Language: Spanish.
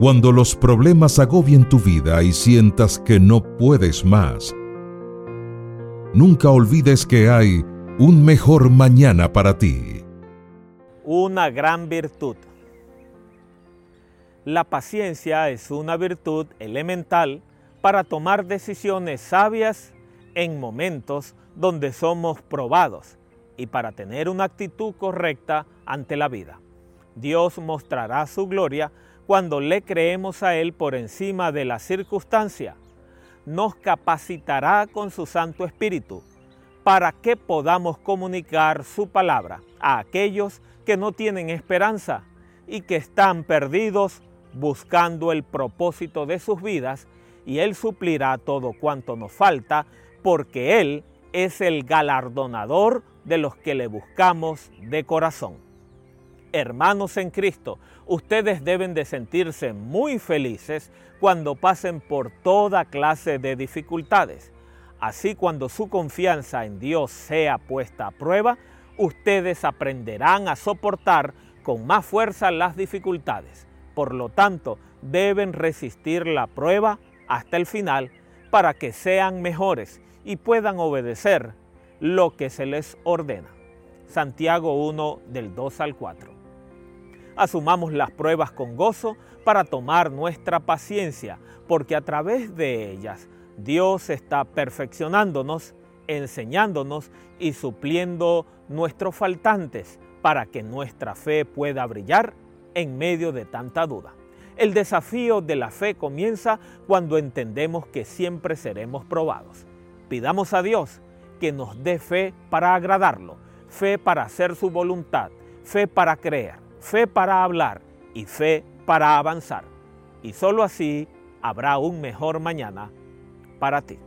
Cuando los problemas agobien tu vida y sientas que no puedes más, nunca olvides que hay un mejor mañana para ti. Una gran virtud. La paciencia es una virtud elemental para tomar decisiones sabias en momentos donde somos probados y para tener una actitud correcta ante la vida. Dios mostrará su gloria cuando le creemos a Él por encima de la circunstancia. Nos capacitará con su Santo Espíritu para que podamos comunicar su palabra a aquellos que no tienen esperanza y que están perdidos buscando el propósito de sus vidas y Él suplirá todo cuanto nos falta porque Él es el galardonador de los que le buscamos de corazón. Hermanos en Cristo, ustedes deben de sentirse muy felices cuando pasen por toda clase de dificultades. Así cuando su confianza en Dios sea puesta a prueba, ustedes aprenderán a soportar con más fuerza las dificultades. Por lo tanto, deben resistir la prueba hasta el final para que sean mejores y puedan obedecer lo que se les ordena. Santiago 1 del 2 al 4. Asumamos las pruebas con gozo para tomar nuestra paciencia, porque a través de ellas Dios está perfeccionándonos, enseñándonos y supliendo nuestros faltantes para que nuestra fe pueda brillar en medio de tanta duda. El desafío de la fe comienza cuando entendemos que siempre seremos probados. Pidamos a Dios que nos dé fe para agradarlo, fe para hacer su voluntad, fe para creer, fe para hablar y fe para avanzar. Y solo así habrá un mejor mañana para ti.